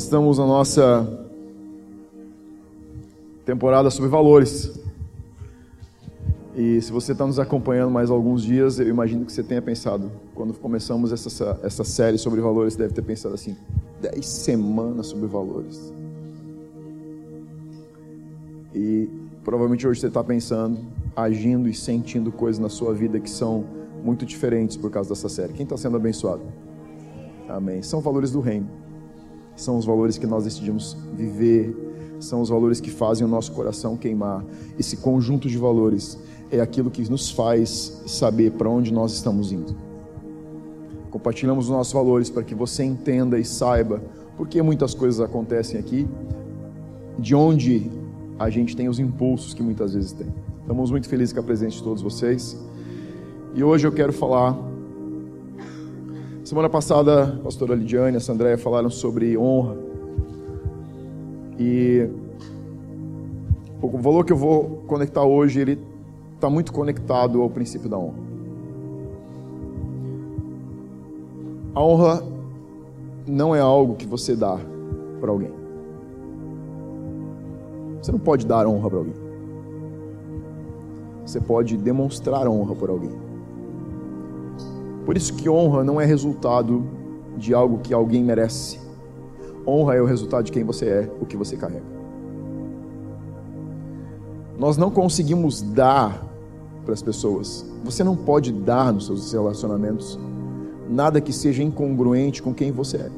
Nós estamos na nossa temporada sobre valores. E se você está nos acompanhando mais alguns dias, eu imagino que você tenha pensado, quando começamos essa, essa série sobre valores, você deve ter pensado assim: 10 semanas sobre valores. E provavelmente hoje você está pensando, agindo e sentindo coisas na sua vida que são muito diferentes por causa dessa série. Quem está sendo abençoado? Amém. São valores do reino. São os valores que nós decidimos viver. São os valores que fazem o nosso coração queimar. Esse conjunto de valores é aquilo que nos faz saber para onde nós estamos indo. Compartilhamos os nossos valores para que você entenda e saiba por que muitas coisas acontecem aqui, de onde a gente tem os impulsos que muitas vezes tem. Estamos muito felizes com a presença de todos vocês. E hoje eu quero falar. Semana passada, a pastora Lidiane e a Sandréia falaram sobre honra. E o valor que eu vou conectar hoje, ele está muito conectado ao princípio da honra. A honra não é algo que você dá para alguém. Você não pode dar honra para alguém. Você pode demonstrar honra por alguém. Por isso que honra não é resultado de algo que alguém merece. Honra é o resultado de quem você é, o que você carrega. Nós não conseguimos dar para as pessoas. Você não pode dar nos seus relacionamentos nada que seja incongruente com quem você é.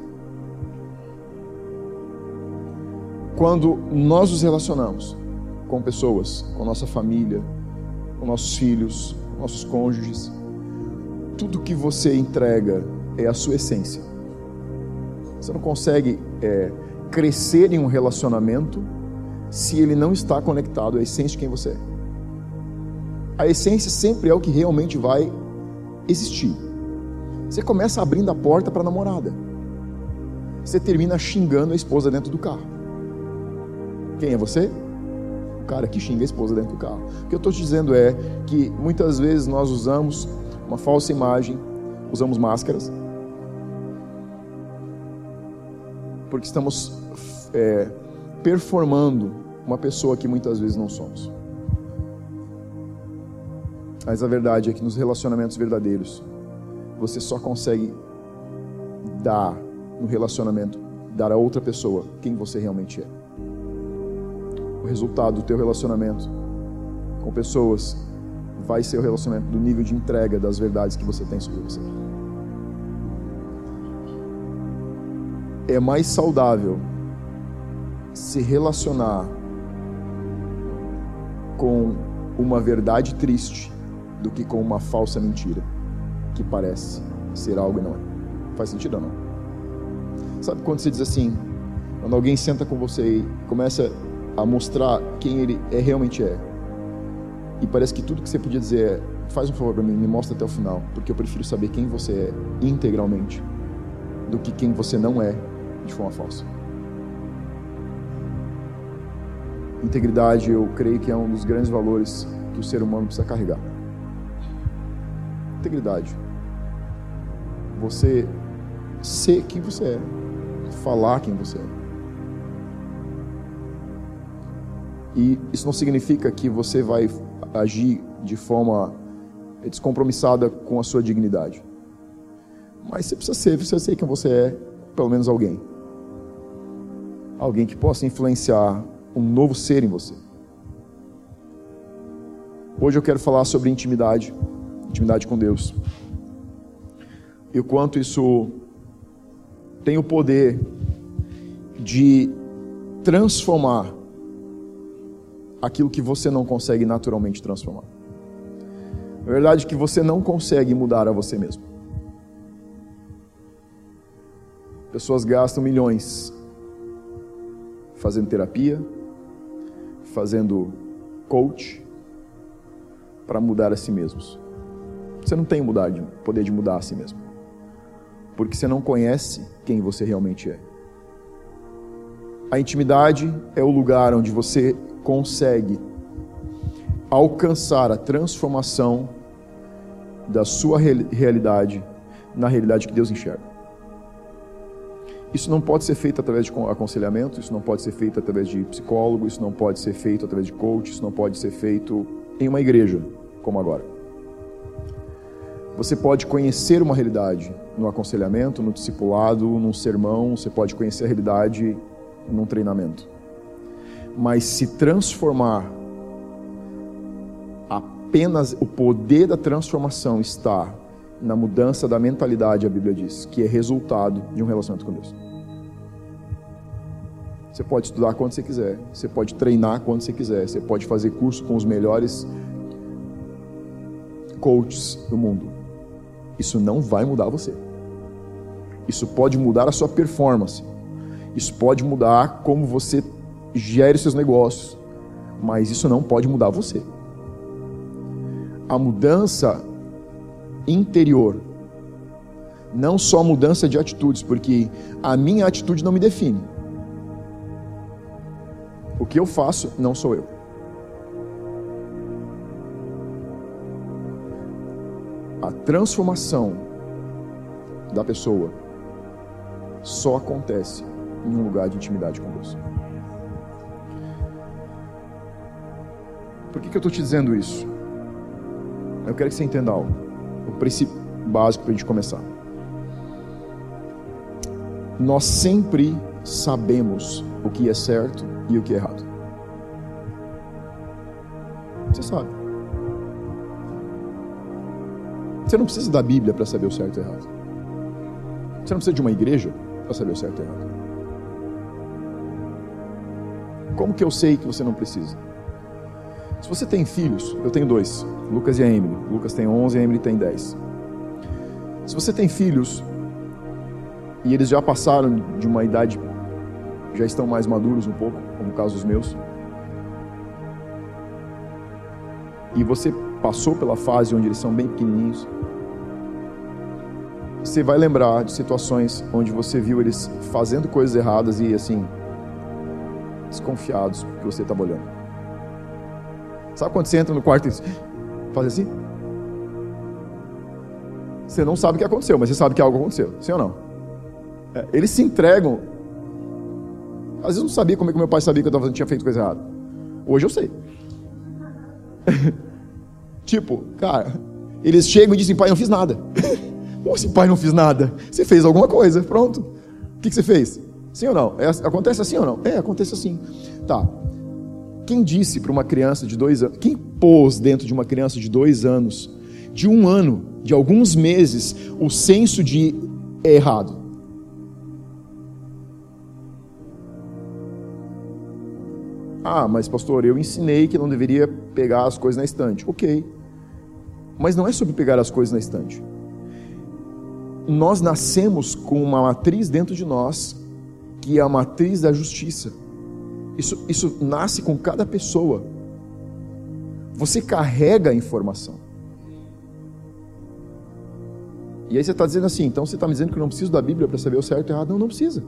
Quando nós nos relacionamos com pessoas, com nossa família, com nossos filhos, com nossos cônjuges, tudo que você entrega é a sua essência. Você não consegue é, crescer em um relacionamento se ele não está conectado à essência de quem você é. A essência sempre é o que realmente vai existir. Você começa abrindo a porta para a namorada. Você termina xingando a esposa dentro do carro. Quem é você? O cara que xinga a esposa dentro do carro. O que eu estou te dizendo é que muitas vezes nós usamos uma falsa imagem, usamos máscaras, porque estamos é, performando uma pessoa que muitas vezes não somos. Mas a verdade é que nos relacionamentos verdadeiros, você só consegue dar no relacionamento, dar a outra pessoa quem você realmente é. O resultado do teu relacionamento com pessoas vai ser o relacionamento do nível de entrega das verdades que você tem sobre você. É mais saudável se relacionar com uma verdade triste do que com uma falsa mentira que parece ser algo e não é. Faz sentido ou não? Sabe quando você diz assim, quando alguém senta com você e começa a mostrar quem ele é, realmente é, e parece que tudo que você podia dizer é: faz um favor para mim, me mostra até o final, porque eu prefiro saber quem você é integralmente do que quem você não é de forma falsa. Integridade, eu creio que é um dos grandes valores que o ser humano precisa carregar integridade. Você ser quem você é, falar quem você é. E isso não significa que você vai agir de forma descompromissada com a sua dignidade. Mas você precisa ser, você ser quem você é, pelo menos alguém. Alguém que possa influenciar um novo ser em você. Hoje eu quero falar sobre intimidade intimidade com Deus. E o quanto isso tem o poder de transformar aquilo que você não consegue naturalmente transformar. A verdade é que você não consegue mudar a você mesmo. Pessoas gastam milhões fazendo terapia, fazendo coach para mudar a si mesmos. Você não tem de, poder de mudar a si mesmo. Porque você não conhece quem você realmente é. A intimidade é o lugar onde você consegue alcançar a transformação da sua realidade na realidade que Deus enxerga. Isso não pode ser feito através de aconselhamento, isso não pode ser feito através de psicólogo, isso não pode ser feito através de coach, isso não pode ser feito em uma igreja, como agora. Você pode conhecer uma realidade no aconselhamento, no discipulado, num sermão, você pode conhecer a realidade num treinamento. Mas se transformar, apenas o poder da transformação está na mudança da mentalidade, a Bíblia diz, que é resultado de um relacionamento com Deus. Você pode estudar quando você quiser, você pode treinar quando você quiser, você pode fazer curso com os melhores coaches do mundo. Isso não vai mudar você. Isso pode mudar a sua performance. Isso pode mudar como você gere seus negócios. Mas isso não pode mudar você. A mudança interior, não só mudança de atitudes, porque a minha atitude não me define. O que eu faço não sou eu. A transformação da pessoa só acontece em um lugar de intimidade com Deus. Por que, que eu estou te dizendo isso? Eu quero que você entenda algo. O princípio básico para a gente começar. Nós sempre sabemos o que é certo e o que é errado. Você sabe. Você não precisa da Bíblia para saber o certo e o errado. Você não precisa de uma igreja para saber o certo e o errado. Como que eu sei que você não precisa? Se você tem filhos, eu tenho dois, Lucas e a Emily. Lucas tem 11 e a Emily tem 10. Se você tem filhos e eles já passaram de uma idade, já estão mais maduros um pouco, como o caso dos meus, e você passou pela fase onde eles são bem pequenininhos, você vai lembrar de situações onde você viu eles fazendo coisas erradas e assim, desconfiados que você estava olhando. Sabe quando você entra no quarto e faz assim? Você não sabe o que aconteceu, mas você sabe que algo aconteceu, sim ou não? É, eles se entregam. Às vezes eu não sabia como é que meu pai sabia que eu tava, tinha feito coisa errada. Hoje eu sei. tipo, cara, eles chegam e dizem, pai, não fiz nada. Como assim, pai, não fiz nada? Você fez alguma coisa, pronto. O que, que você fez? Sim ou não? É, acontece assim ou não? É, acontece assim. Tá. Quem disse para uma criança de dois anos, quem pôs dentro de uma criança de dois anos, de um ano, de alguns meses, o senso de é errado? Ah, mas pastor, eu ensinei que não deveria pegar as coisas na estante. Ok. Mas não é sobre pegar as coisas na estante. Nós nascemos com uma matriz dentro de nós, que é a matriz da justiça. Isso, isso nasce com cada pessoa. Você carrega a informação. E aí você está dizendo assim, então você está me dizendo que eu não preciso da Bíblia para saber o certo e o errado? Não, não precisa.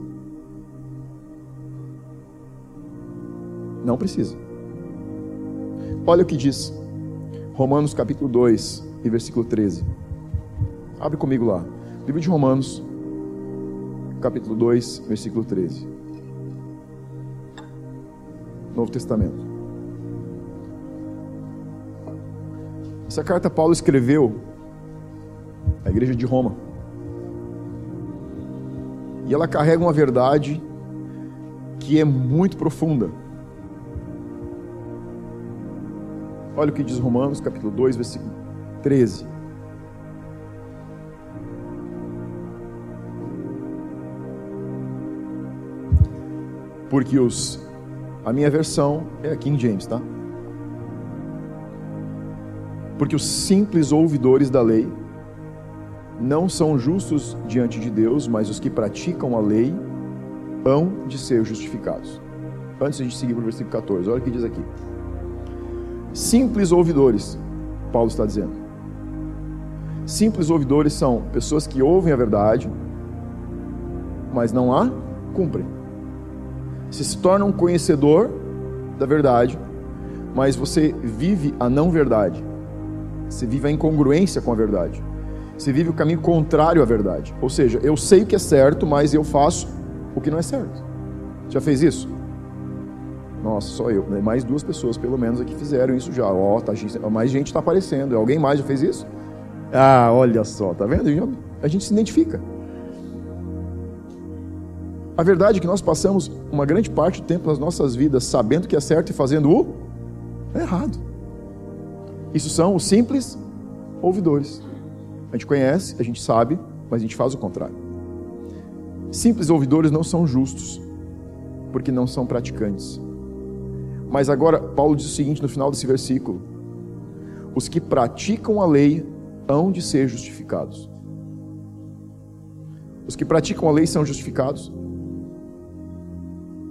Não precisa. Olha o que diz Romanos capítulo 2 e versículo 13. Abre comigo lá. Livro de Romanos, capítulo 2, versículo 13. Novo Testamento. Essa carta Paulo escreveu à igreja de Roma. E ela carrega uma verdade que é muito profunda. Olha o que diz Romanos, capítulo 2, versículo 13. Porque os a minha versão é a King James, tá? Porque os simples ouvidores da lei não são justos diante de Deus, mas os que praticam a lei hão de ser justificados. Antes de seguir para o versículo 14, olha o que diz aqui. Simples ouvidores, Paulo está dizendo. Simples ouvidores são pessoas que ouvem a verdade, mas não a cumprem. Você se torna um conhecedor da verdade, mas você vive a não verdade. Você vive a incongruência com a verdade. Você vive o caminho contrário à verdade. Ou seja, eu sei o que é certo, mas eu faço o que não é certo. Já fez isso? Nossa, só eu. Né? Mais duas pessoas, pelo menos, aqui fizeram isso já. Ó, oh, tá, mais gente está aparecendo. Alguém mais já fez isso? Ah, olha só, tá vendo? A gente se identifica. A verdade é que nós passamos uma grande parte do tempo das nossas vidas sabendo que é certo e fazendo o errado. Isso são os simples ouvidores. A gente conhece, a gente sabe, mas a gente faz o contrário. Simples ouvidores não são justos, porque não são praticantes. Mas agora, Paulo diz o seguinte no final desse versículo: os que praticam a lei hão de ser justificados. Os que praticam a lei são justificados?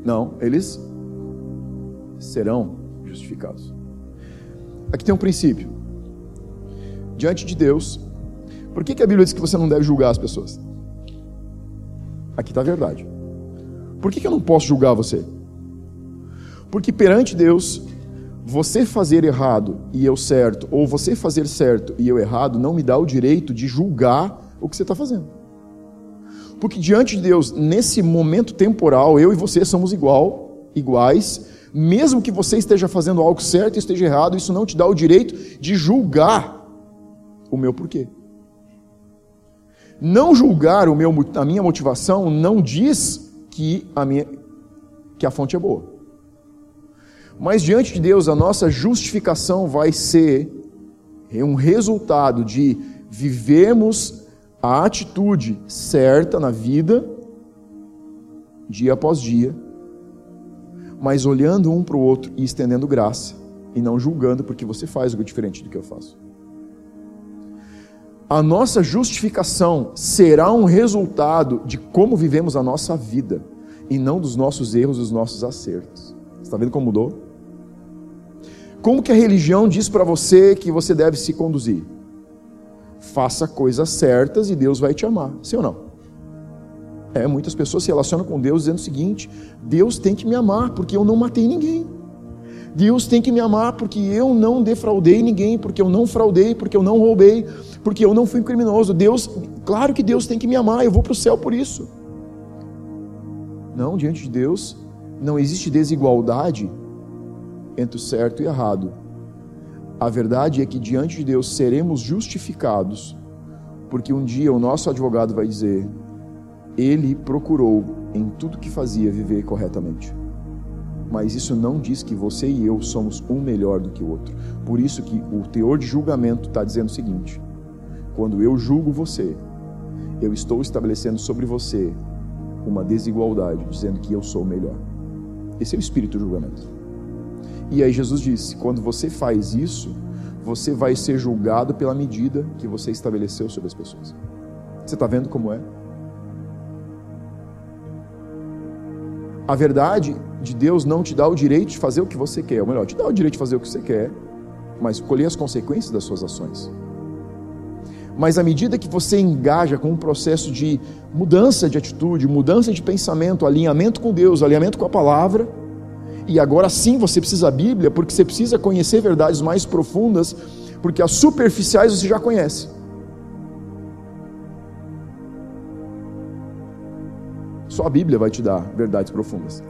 Não, eles serão justificados. Aqui tem um princípio. Diante de Deus, por que, que a Bíblia diz que você não deve julgar as pessoas? Aqui está a verdade. Por que, que eu não posso julgar você? Porque perante Deus, você fazer errado e eu certo, ou você fazer certo e eu errado, não me dá o direito de julgar o que você está fazendo. Porque diante de Deus, nesse momento temporal, eu e você somos igual, iguais, mesmo que você esteja fazendo algo certo e esteja errado, isso não te dá o direito de julgar o meu porquê. Não julgar o meu, a minha motivação não diz que a, minha, que a fonte é boa. Mas diante de Deus, a nossa justificação vai ser um resultado de vivermos a atitude certa na vida, dia após dia, mas olhando um para o outro e estendendo graça, e não julgando porque você faz algo diferente do que eu faço. A nossa justificação será um resultado de como vivemos a nossa vida, e não dos nossos erros, dos nossos acertos. Está vendo como mudou? Como que a religião diz para você que você deve se conduzir? Faça coisas certas e Deus vai te amar. Sim ou não? É, muitas pessoas se relacionam com Deus dizendo o seguinte: Deus tem que me amar porque eu não matei ninguém. Deus tem que me amar porque eu não defraudei ninguém, porque eu não fraudei, porque eu não roubei, porque eu não fui criminoso. Deus, claro que Deus tem que me amar, eu vou para o céu por isso. Não, diante de Deus não existe desigualdade entre o certo e errado. A verdade é que diante de Deus seremos justificados, porque um dia o nosso advogado vai dizer: ele procurou em tudo que fazia viver corretamente. Mas isso não diz que você e eu somos um melhor do que o outro. Por isso que o teor de julgamento está dizendo o seguinte: quando eu julgo você, eu estou estabelecendo sobre você uma desigualdade, dizendo que eu sou melhor. Esse é o espírito do julgamento. E aí Jesus disse: quando você faz isso, você vai ser julgado pela medida que você estabeleceu sobre as pessoas. Você está vendo como é? A verdade de Deus não te dá o direito de fazer o que você quer, ou melhor, te dá o direito de fazer o que você quer, mas colher as consequências das suas ações. Mas à medida que você engaja com um processo de mudança de atitude, mudança de pensamento, alinhamento com Deus, alinhamento com a palavra, e agora sim você precisa da Bíblia, porque você precisa conhecer verdades mais profundas, porque as superficiais você já conhece. Só a Bíblia vai te dar verdades profundas.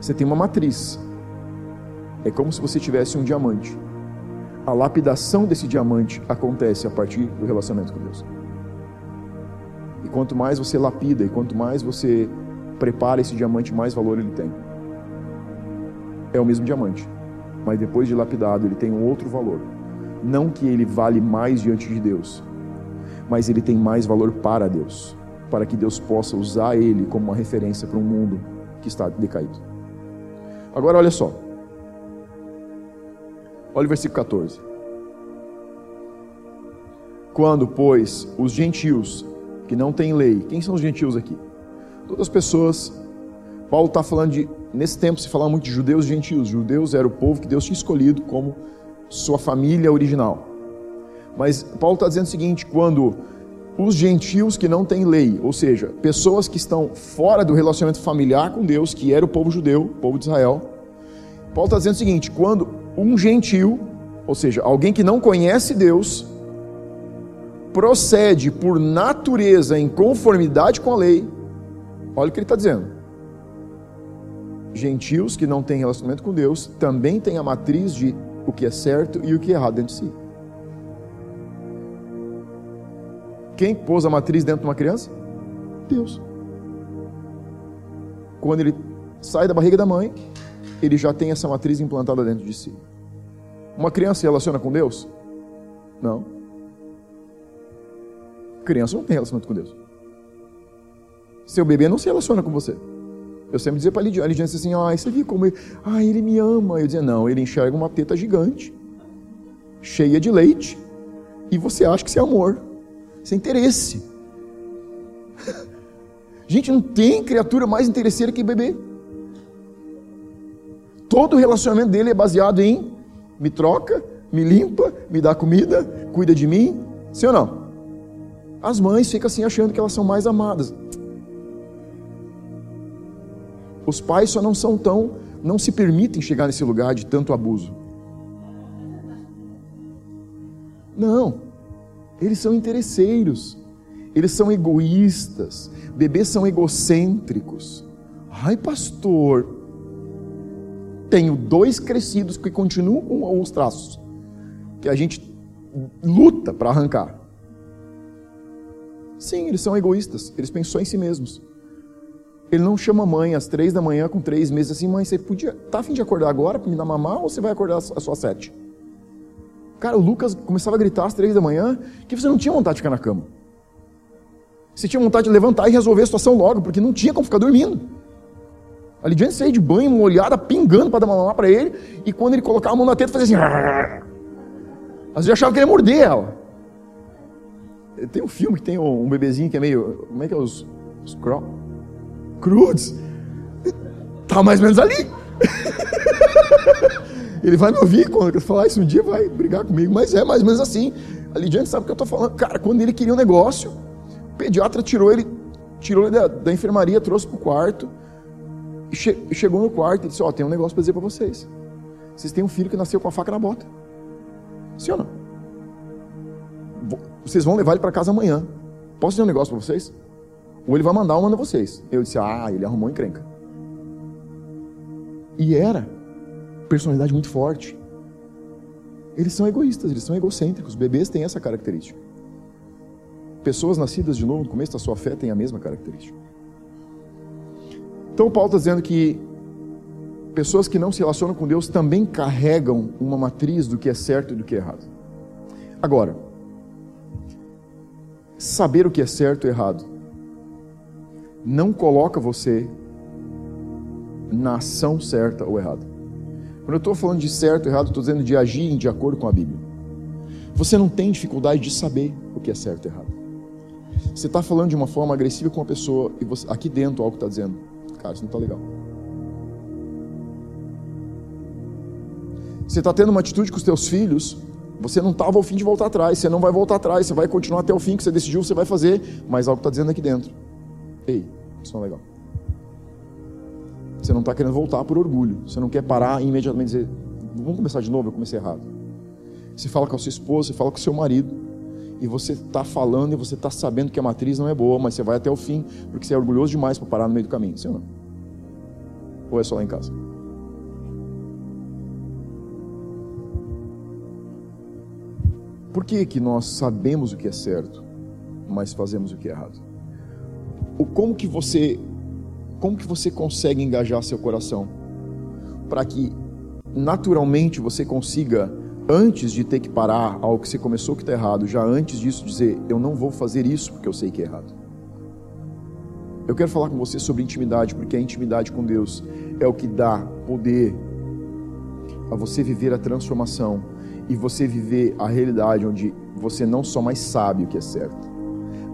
Você tem uma matriz. É como se você tivesse um diamante. A lapidação desse diamante acontece a partir do relacionamento com Deus. E quanto mais você lapida e quanto mais você prepara esse diamante, mais valor ele tem é o mesmo diamante, mas depois de lapidado ele tem um outro valor. Não que ele vale mais diante de Deus, mas ele tem mais valor para Deus, para que Deus possa usar ele como uma referência para um mundo que está decaído. Agora olha só. Olha o versículo 14. Quando, pois, os gentios que não têm lei, quem são os gentios aqui? Todas as pessoas Paulo está falando de, nesse tempo se falava muito de judeus e gentios. Judeus era o povo que Deus tinha escolhido como sua família original. Mas Paulo está dizendo o seguinte: quando os gentios que não têm lei, ou seja, pessoas que estão fora do relacionamento familiar com Deus, que era o povo judeu, o povo de Israel, Paulo está dizendo o seguinte: quando um gentio, ou seja, alguém que não conhece Deus, procede por natureza em conformidade com a lei, Olha o que ele está dizendo. Gentios que não têm relacionamento com Deus também têm a matriz de o que é certo e o que é errado dentro de si. Quem pôs a matriz dentro de uma criança? Deus. Quando ele sai da barriga da mãe, ele já tem essa matriz implantada dentro de si. Uma criança se relaciona com Deus? Não. Criança não tem relacionamento com Deus. Seu bebê não se relaciona com você. Eu sempre dizia para a Lidiane, a Lidiane assim, ah, você viu como ele, ah, ele me ama. Eu dizia, não, ele enxerga uma teta gigante, cheia de leite, e você acha que isso é amor. Isso é interesse. Gente, não tem criatura mais interesseira que bebê. Todo o relacionamento dele é baseado em me troca, me limpa, me dá comida, cuida de mim. Sim ou não? As mães ficam assim achando que elas são mais amadas. Os pais só não são tão, não se permitem chegar nesse lugar de tanto abuso. Não, eles são interesseiros, eles são egoístas, bebês são egocêntricos. Ai, pastor, tenho dois crescidos que continuam com os traços, que a gente luta para arrancar. Sim, eles são egoístas, eles pensam em si mesmos. Ele não chama a mãe às três da manhã com três meses assim, mãe, você podia. Tá a fim de acordar agora para me dar mamar ou você vai acordar às suas sete? Cara, o Lucas começava a gritar às três da manhã que você não tinha vontade de ficar na cama. Você tinha vontade de levantar e resolver a situação logo, porque não tinha como ficar dormindo. A Lidiane saía de banho, molhada, pingando para dar mamar para ele, e quando ele colocava a mão na teta, fazia assim. Às vezes achava que ele ia morder ela. Tem um filme que tem um bebezinho que é meio. Como é que é os. Os cro... Crudes. Tá mais ou menos ali. Ele vai me ouvir quando eu falar isso um dia, vai brigar comigo, mas é mais ou menos assim. A Lidiane sabe o que eu estou falando. Cara, quando ele queria um negócio, o pediatra tirou ele, tirou ele da, da enfermaria, trouxe para o quarto, che, chegou no quarto e disse: Ó, oh, tem um negócio para dizer para vocês. Vocês têm um filho que nasceu com a faca na bota. Sim ou não? Vocês vão levar ele para casa amanhã. Posso dizer um negócio para vocês? Ou ele vai mandar ou manda vocês. Eu disse: Ah, ele arrumou encrenca. E era personalidade muito forte. Eles são egoístas, eles são egocêntricos. Bebês têm essa característica. Pessoas nascidas de novo no começo da sua fé têm a mesma característica. Então, Paulo está dizendo que pessoas que não se relacionam com Deus também carregam uma matriz do que é certo e do que é errado. Agora, saber o que é certo e errado não coloca você na ação certa ou errada. Quando eu estou falando de certo ou errado, estou dizendo de agir de acordo com a Bíblia. Você não tem dificuldade de saber o que é certo e errado. Você está falando de uma forma agressiva com uma pessoa e você, aqui dentro algo está dizendo, cara, isso não está legal. Você está tendo uma atitude com os teus filhos, você não estava ao fim de voltar atrás, você não vai voltar atrás, você vai continuar até o fim que você decidiu, você vai fazer, mas algo está dizendo aqui dentro. Ei, é legal. Você não está querendo voltar por orgulho. Você não quer parar e imediatamente dizer, vamos começar de novo, eu comecei errado. Você fala com a sua esposa, você fala com o seu marido, e você está falando e você está sabendo que a matriz não é boa, mas você vai até o fim, porque você é orgulhoso demais para parar no meio do caminho, sim ou não? Ou é só lá em casa? Por que, que nós sabemos o que é certo, mas fazemos o que é errado? Como que você como que você consegue engajar seu coração para que naturalmente você consiga antes de ter que parar algo que você começou que está errado, já antes disso dizer eu não vou fazer isso porque eu sei que é errado. Eu quero falar com você sobre intimidade, porque a intimidade com Deus é o que dá poder a você viver a transformação e você viver a realidade onde você não só mais sabe o que é certo,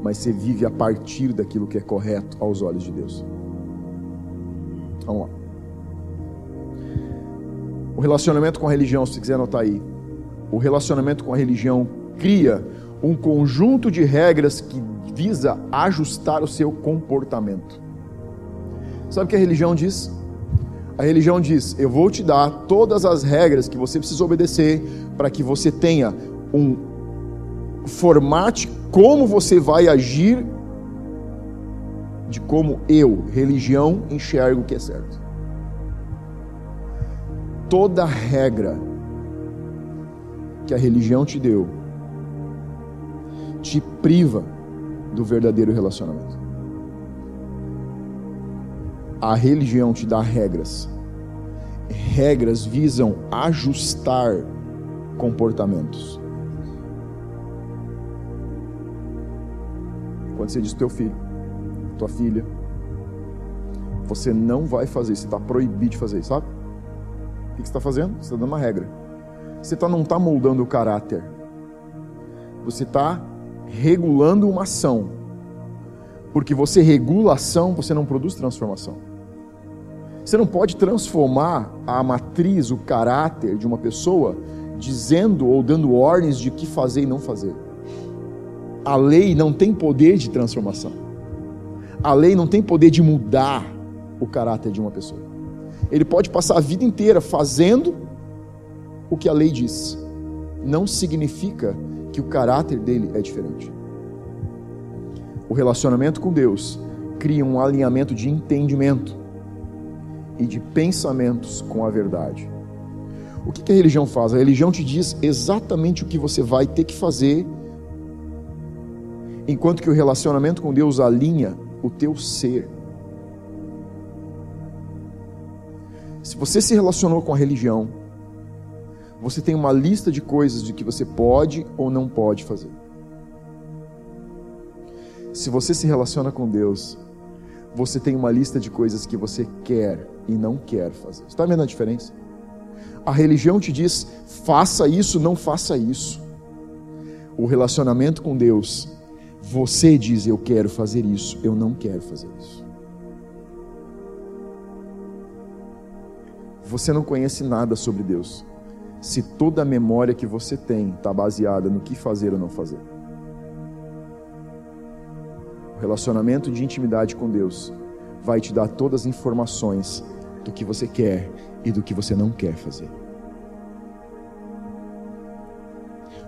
mas você vive a partir daquilo que é correto aos olhos de Deus. Vamos lá. O relacionamento com a religião, se quiser anotar aí. O relacionamento com a religião cria um conjunto de regras que visa ajustar o seu comportamento. Sabe o que a religião diz? A religião diz: Eu vou te dar todas as regras que você precisa obedecer para que você tenha um formate como você vai agir de como eu, religião, enxergo o que é certo. Toda regra que a religião te deu te priva do verdadeiro relacionamento. A religião te dá regras. Regras visam ajustar comportamentos. Quando você diz teu filho, tua filha, você não vai fazer, você está proibido de fazer, sabe? O que você está fazendo? Você está dando uma regra. Você tá, não está moldando o caráter. Você está regulando uma ação. Porque você regula a ação, você não produz transformação. Você não pode transformar a matriz, o caráter de uma pessoa, dizendo ou dando ordens de que fazer e não fazer. A lei não tem poder de transformação. A lei não tem poder de mudar o caráter de uma pessoa. Ele pode passar a vida inteira fazendo o que a lei diz. Não significa que o caráter dele é diferente. O relacionamento com Deus cria um alinhamento de entendimento e de pensamentos com a verdade. O que a religião faz? A religião te diz exatamente o que você vai ter que fazer, enquanto que o relacionamento com Deus alinha o teu ser. Se você se relacionou com a religião, você tem uma lista de coisas de que você pode ou não pode fazer. Se você se relaciona com Deus, você tem uma lista de coisas que você quer e não quer fazer. Está vendo a diferença? A religião te diz: faça isso, não faça isso. O relacionamento com Deus, você diz: eu quero fazer isso, eu não quero fazer isso. Você não conhece nada sobre Deus se toda a memória que você tem está baseada no que fazer ou não fazer. O relacionamento de intimidade com Deus vai te dar todas as informações do que você quer e do que você não quer fazer.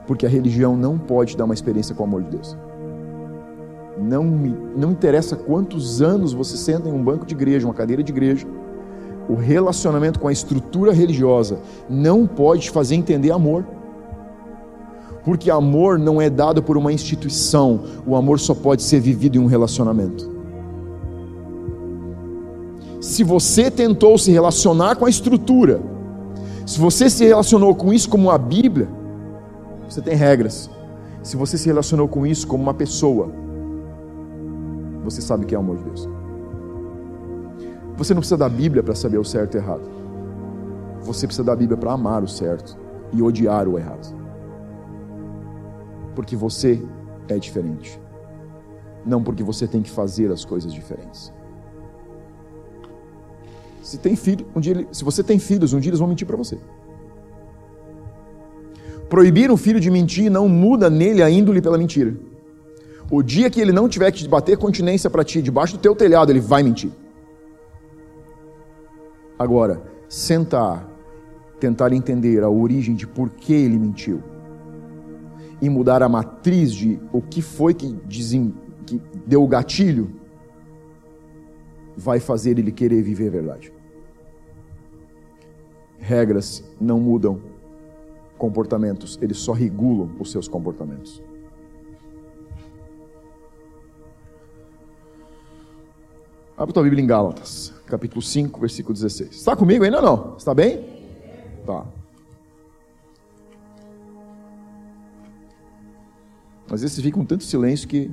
Porque a religião não pode dar uma experiência com o amor de Deus. Não, me, não interessa quantos anos você senta em um banco de igreja, uma cadeira de igreja, o relacionamento com a estrutura religiosa não pode te fazer entender amor. Porque amor não é dado por uma instituição, o amor só pode ser vivido em um relacionamento. Se você tentou se relacionar com a estrutura, se você se relacionou com isso como a Bíblia, você tem regras. Se você se relacionou com isso como uma pessoa, você sabe que é o amor de Deus. Você não precisa da Bíblia para saber o certo e o errado. Você precisa da Bíblia para amar o certo e odiar o errado. Porque você é diferente. Não porque você tem que fazer as coisas diferentes. Se tem filho, um dia, se você tem filhos, um dia eles vão mentir para você. Proibir um filho de mentir não muda nele a índole pela mentira. O dia que ele não tiver que bater continência para ti debaixo do teu telhado, ele vai mentir. Agora, sentar, tentar entender a origem de por que ele mentiu e mudar a matriz de o que foi que, que deu o gatilho, vai fazer ele querer viver a verdade. Regras não mudam comportamentos, eles só regulam os seus comportamentos. Abra tua Bíblia em Gálatas capítulo 5, versículo 16. Está comigo ainda ou não? Está bem? Tá. Às vezes fica com tanto silêncio que.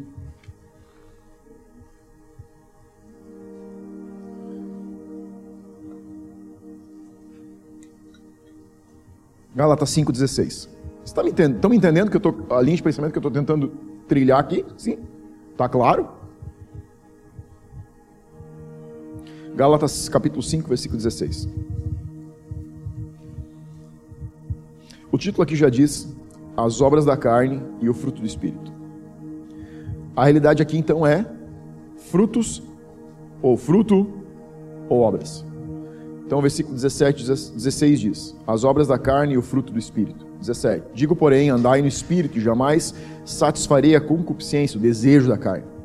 Gálatas 5,16. Estão me, entendendo, me entendendo que eu tô, a linha de pensamento que eu estou tentando trilhar aqui? Sim? Está claro? Gálatas capítulo 5, versículo 16. O título aqui já diz as obras da carne e o fruto do espírito. A realidade aqui então é frutos ou fruto ou obras. Então o versículo 17, 16 diz: as obras da carne e o fruto do espírito. 17. Digo, porém, andai no espírito e jamais satisfarei a concupiscência, o desejo da carne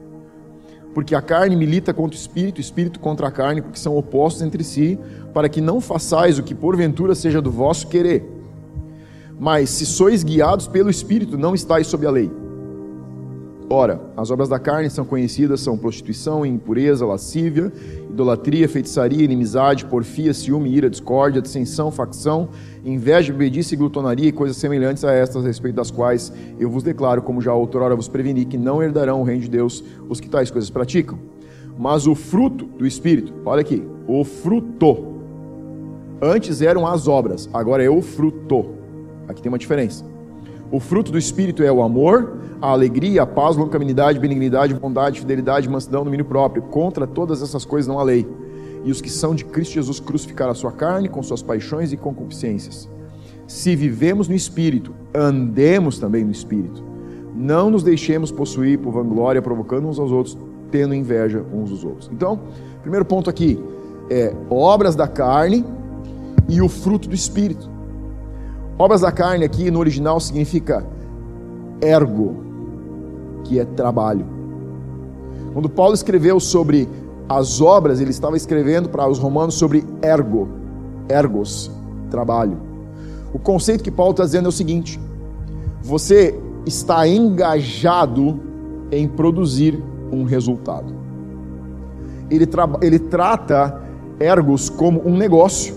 porque a carne milita contra o espírito, o espírito contra a carne, porque são opostos entre si, para que não façais o que porventura seja do vosso querer. Mas se sois guiados pelo espírito, não estáis sob a lei. Ora, as obras da carne são conhecidas, são prostituição, impureza, lascívia, idolatria, feitiçaria, inimizade, porfia, ciúme, ira, discórdia, dissensão, facção, inveja, bebedice, glutonaria e coisas semelhantes a estas, a respeito das quais eu vos declaro, como já outrora vos preveni, que não herdarão o reino de Deus os que tais coisas praticam. Mas o fruto do Espírito, olha aqui, o fruto. Antes eram as obras, agora é o fruto. Aqui tem uma diferença. O fruto do Espírito é o amor, a alegria, a paz, longanimidade, benignidade, bondade, fidelidade, mansidão, domínio próprio. Contra todas essas coisas não há lei. E os que são de Cristo Jesus crucificaram a sua carne com suas paixões e concupiscências. Se vivemos no Espírito, andemos também no Espírito. Não nos deixemos possuir por vanglória, provocando uns aos outros, tendo inveja uns dos outros. Então, primeiro ponto aqui é obras da carne e o fruto do Espírito. Obras da carne aqui no original significa ergo, que é trabalho. Quando Paulo escreveu sobre as obras, ele estava escrevendo para os romanos sobre ergo, ergos, trabalho. O conceito que Paulo está dizendo é o seguinte: você está engajado em produzir um resultado. Ele, ele trata ergos como um negócio.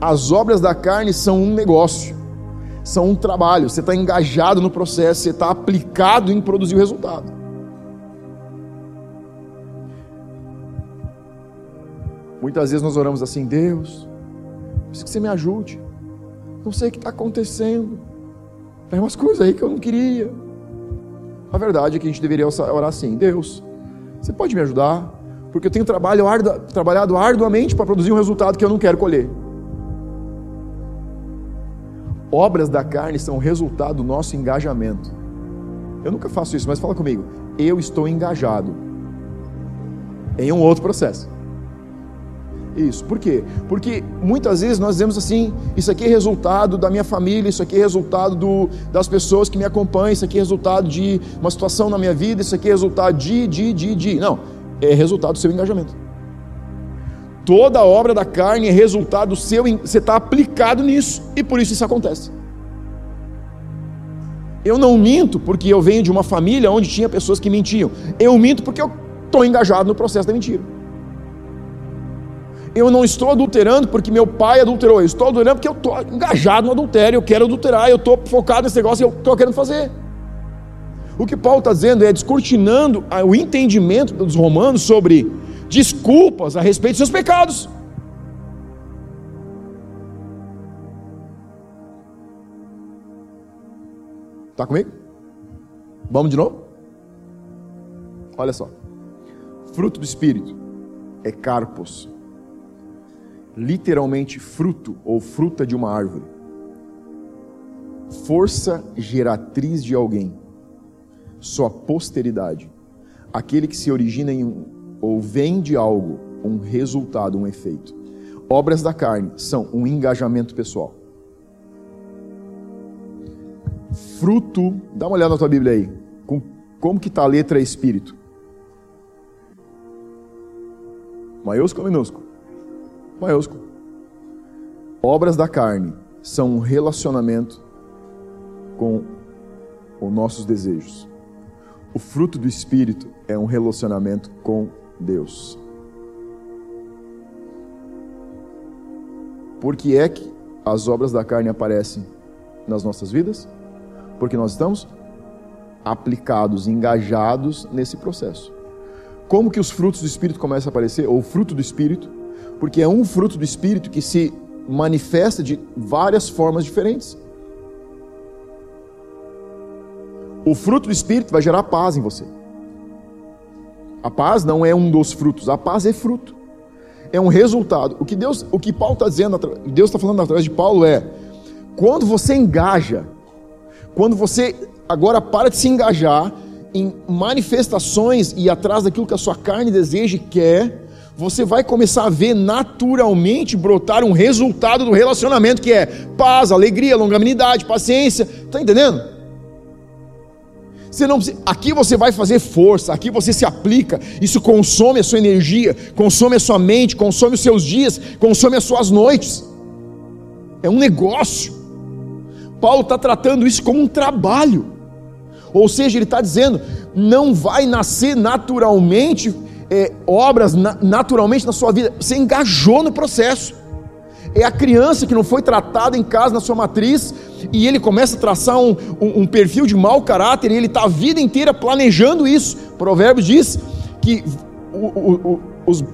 As obras da carne são um negócio são um trabalho, você está engajado no processo, você está aplicado em produzir o resultado. Muitas vezes nós oramos assim, Deus, preciso que você me ajude. Não sei o que está acontecendo. Tem umas coisas aí que eu não queria. A verdade é que a gente deveria orar assim, Deus, você pode me ajudar? Porque eu tenho trabalho trabalhado arduamente para produzir um resultado que eu não quero colher. Obras da carne são resultado do nosso engajamento. Eu nunca faço isso, mas fala comigo. Eu estou engajado em um outro processo. Isso. Por quê? Porque muitas vezes nós dizemos assim: isso aqui é resultado da minha família, isso aqui é resultado do, das pessoas que me acompanham, isso aqui é resultado de uma situação na minha vida, isso aqui é resultado de, de, de, de. Não, é resultado do seu engajamento. Toda obra da carne é resultado do seu, você está aplicado nisso, e por isso isso acontece. Eu não minto porque eu venho de uma família onde tinha pessoas que mentiam. Eu minto porque eu estou engajado no processo da mentira. Eu não estou adulterando porque meu pai adulterou. Eu estou adulterando porque eu estou engajado no adultério. Eu quero adulterar. Eu estou focado nesse negócio e eu estou querendo fazer. O que Paulo está dizendo é descortinando o entendimento dos romanos sobre desculpas a respeito dos seus pecados. Está comigo? Vamos de novo? Olha só. Fruto do Espírito é carpos. Literalmente fruto ou fruta de uma árvore. Força geratriz de alguém. Sua posteridade. Aquele que se origina em um ou vem de algo um resultado, um efeito. Obras da carne são um engajamento pessoal. Fruto, dá uma olhada na tua Bíblia aí. Com, como que está a letra espírito? Maiúsculo ou minúsculo? Maiúsculo. Obras da carne são um relacionamento com os nossos desejos. O fruto do espírito é um relacionamento com Deus. Por que é que as obras da carne aparecem nas nossas vidas? Porque nós estamos aplicados, engajados nesse processo. Como que os frutos do Espírito começam a aparecer? Ou o fruto do Espírito? Porque é um fruto do Espírito que se manifesta de várias formas diferentes. O fruto do Espírito vai gerar paz em você. A paz não é um dos frutos, a paz é fruto. É um resultado. O que Deus, o que Paulo está dizendo, Deus está falando através de Paulo é: quando você engaja, quando você agora para de se engajar em manifestações e atrás daquilo que a sua carne deseja e quer, você vai começar a ver naturalmente brotar um resultado do relacionamento que é paz, alegria, longanimidade, paciência. Está entendendo? Você não aqui você vai fazer força, aqui você se aplica, isso consome a sua energia, consome a sua mente, consome os seus dias, consome as suas noites. É um negócio. Paulo está tratando isso como um trabalho. Ou seja, ele está dizendo: não vai nascer naturalmente é, obras na, naturalmente na sua vida. Você engajou no processo. É a criança que não foi tratada em casa, na sua matriz, e ele começa a traçar um, um, um perfil de mau caráter, e ele está a vida inteira planejando isso. Provérbios diz que o, o, os,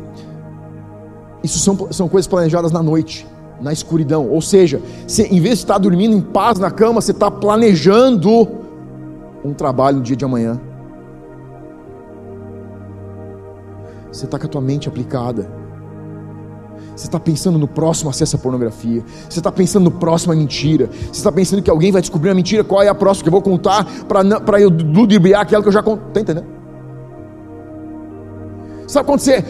isso são, são coisas planejadas na noite, na escuridão. Ou seja, você, em vez de estar dormindo em paz na cama, você está planejando um trabalho no dia de amanhã. Você está com a tua mente aplicada. Você está pensando no próximo acesso à pornografia. Você está pensando no próximo mentira. Você está pensando que alguém vai descobrir uma mentira. Qual é a próxima que eu vou contar para eu ludibriar aquela que eu já contei. Está entendendo? Sabe quando você é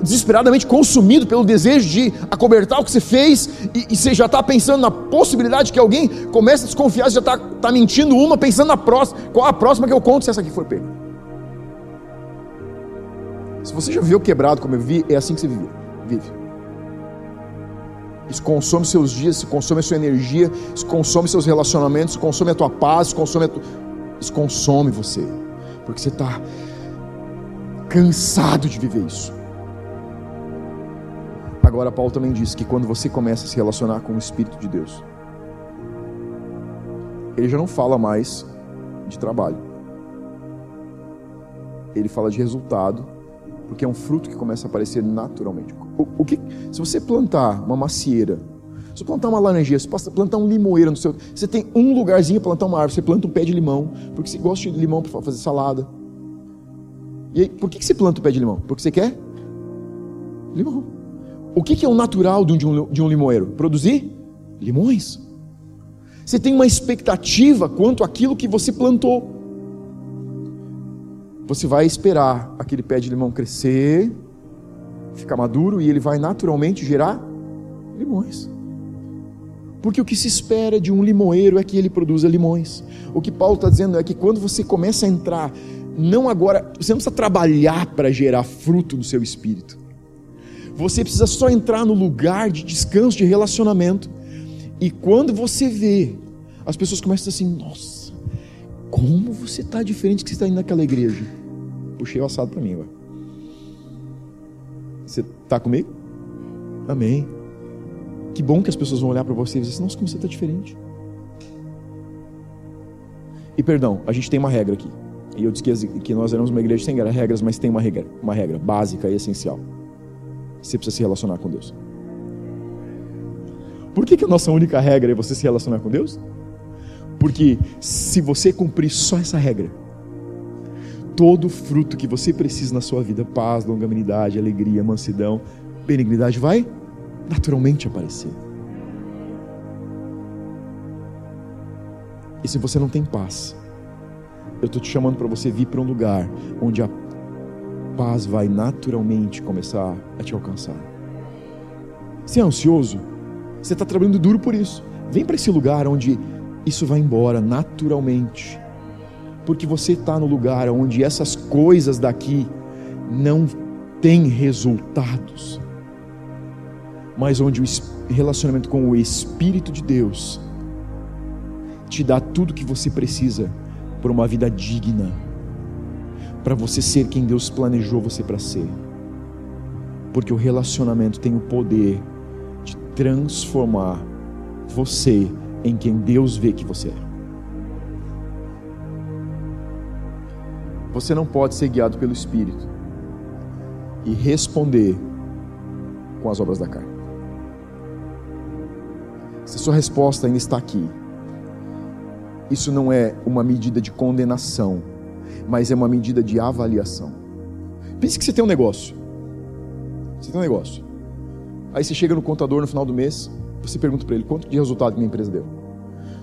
desesperadamente consumido pelo desejo de acobertar o que você fez e, e você já está pensando na possibilidade que alguém comece a desconfiar, você já está tá mentindo uma, pensando na próxima. Qual a próxima que eu conto se essa aqui for pega? Se você já viu quebrado como eu vi, é assim que você vive. vive. Isso consome seus dias, isso consome a sua energia, isso consome seus relacionamentos, isso consome a tua paz, isso consome, tu... isso consome você. Porque você está cansado de viver isso. Agora, Paulo também diz que quando você começa a se relacionar com o Espírito de Deus, ele já não fala mais de trabalho, ele fala de resultado, porque é um fruto que começa a aparecer naturalmente. O, que, se você plantar uma macieira, se você plantar uma laranjeira, se você plantar um limoeiro no seu. Você tem um lugarzinho para plantar uma árvore, você planta um pé de limão, porque você gosta de limão para fazer salada. E aí, por que, que você planta o pé de limão? Porque você quer limão. O que, que é o natural de um, de um limoeiro? Produzir limões. Você tem uma expectativa quanto àquilo que você plantou. Você vai esperar aquele pé de limão crescer, ficar maduro e ele vai naturalmente gerar limões. Porque o que se espera de um limoeiro é que ele produza limões. O que Paulo está dizendo é que quando você começa a entrar, não agora, você não precisa trabalhar para gerar fruto no seu espírito. Você precisa só entrar no lugar de descanso, de relacionamento. E quando você vê, as pessoas começam assim: nossa, como você está diferente que você está indo naquela igreja. Puxei o assado para mim agora. Você está comigo? Amém. Que bom que as pessoas vão olhar para você e dizer: Nossa, como você está diferente. E perdão, a gente tem uma regra aqui. E eu disse que nós éramos uma igreja sem regras, mas tem uma regra, uma regra básica e essencial. Você precisa se relacionar com Deus. Por que, que a nossa única regra é você se relacionar com Deus? Porque se você cumprir só essa regra, todo fruto que você precisa na sua vida, paz, longanimidade, alegria, mansidão, benignidade, vai naturalmente aparecer. E se você não tem paz, eu estou te chamando para você vir para um lugar onde a paz vai naturalmente começar a te alcançar. Você é ansioso? Você está trabalhando duro por isso. Vem para esse lugar onde isso vai embora naturalmente porque você está no lugar onde essas coisas daqui não têm resultados, mas onde o relacionamento com o Espírito de Deus te dá tudo que você precisa para uma vida digna, para você ser quem Deus planejou você para ser, porque o relacionamento tem o poder de transformar você em quem Deus vê que você é. Você não pode ser guiado pelo Espírito e responder com as obras da carne. Se sua resposta ainda está aqui, isso não é uma medida de condenação, mas é uma medida de avaliação. Pense que você tem um negócio. Você tem um negócio. Aí você chega no contador no final do mês, você pergunta para ele quanto de resultado que minha empresa deu.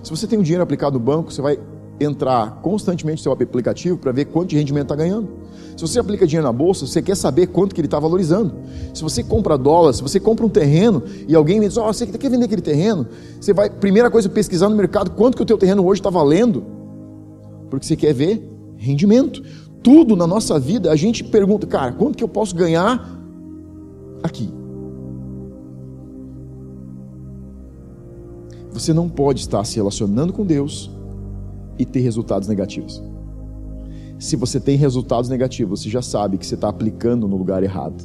Se você tem um dinheiro aplicado no banco, você vai entrar constantemente no seu aplicativo para ver quanto de rendimento está ganhando. Se você aplica dinheiro na bolsa, você quer saber quanto que ele está valorizando. Se você compra dólar, se você compra um terreno e alguém diz, oh, você quer vender aquele terreno, você vai, primeira coisa, pesquisar no mercado quanto que o teu terreno hoje está valendo, porque você quer ver rendimento. Tudo na nossa vida a gente pergunta, cara, quanto que eu posso ganhar aqui? Você não pode estar se relacionando com Deus e ter resultados negativos. Se você tem resultados negativos, você já sabe que você está aplicando no lugar errado.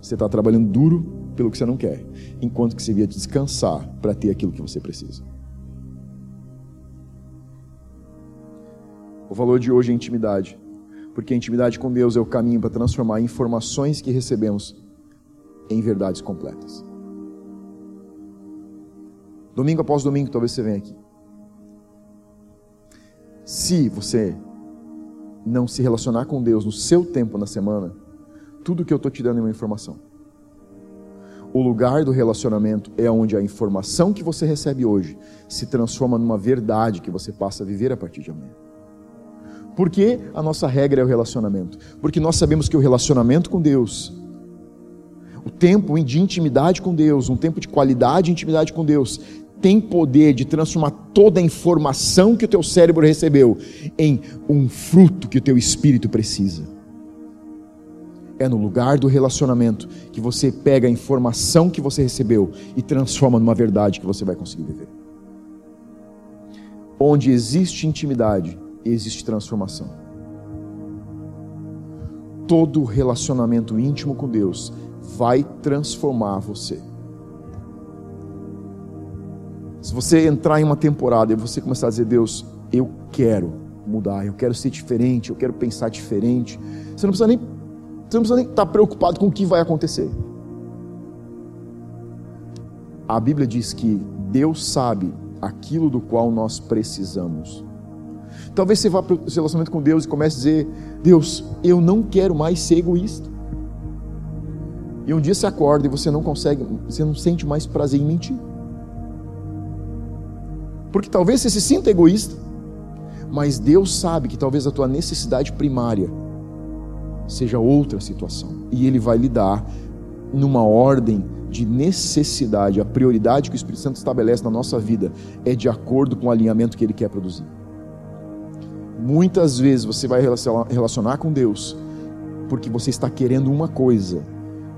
Você está trabalhando duro pelo que você não quer, enquanto que você devia descansar para ter aquilo que você precisa. O valor de hoje é intimidade, porque a intimidade com Deus é o caminho para transformar informações que recebemos em verdades completas. Domingo após domingo, talvez você venha aqui. Se você não se relacionar com Deus no seu tempo na semana, tudo que eu estou te dando é uma informação. O lugar do relacionamento é onde a informação que você recebe hoje se transforma numa verdade que você passa a viver a partir de amanhã. Por que a nossa regra é o relacionamento? Porque nós sabemos que o relacionamento com Deus, o tempo de intimidade com Deus, um tempo de qualidade de intimidade com Deus, tem poder de transformar toda a informação que o teu cérebro recebeu em um fruto que o teu espírito precisa. É no lugar do relacionamento que você pega a informação que você recebeu e transforma numa verdade que você vai conseguir viver. Onde existe intimidade, existe transformação. Todo relacionamento íntimo com Deus vai transformar você. Se você entrar em uma temporada e você começar a dizer, Deus, eu quero mudar, eu quero ser diferente, eu quero pensar diferente, você não precisa nem, você não precisa nem estar preocupado com o que vai acontecer. A Bíblia diz que Deus sabe aquilo do qual nós precisamos. Talvez você vá para o relacionamento com Deus e comece a dizer: Deus, eu não quero mais ser egoísta. E um dia você acorda e você não consegue, você não sente mais prazer em mentir. Porque talvez você se sinta egoísta, mas Deus sabe que talvez a tua necessidade primária seja outra situação. E Ele vai lhe dar numa ordem de necessidade. A prioridade que o Espírito Santo estabelece na nossa vida é de acordo com o alinhamento que Ele quer produzir. Muitas vezes você vai relacionar com Deus porque você está querendo uma coisa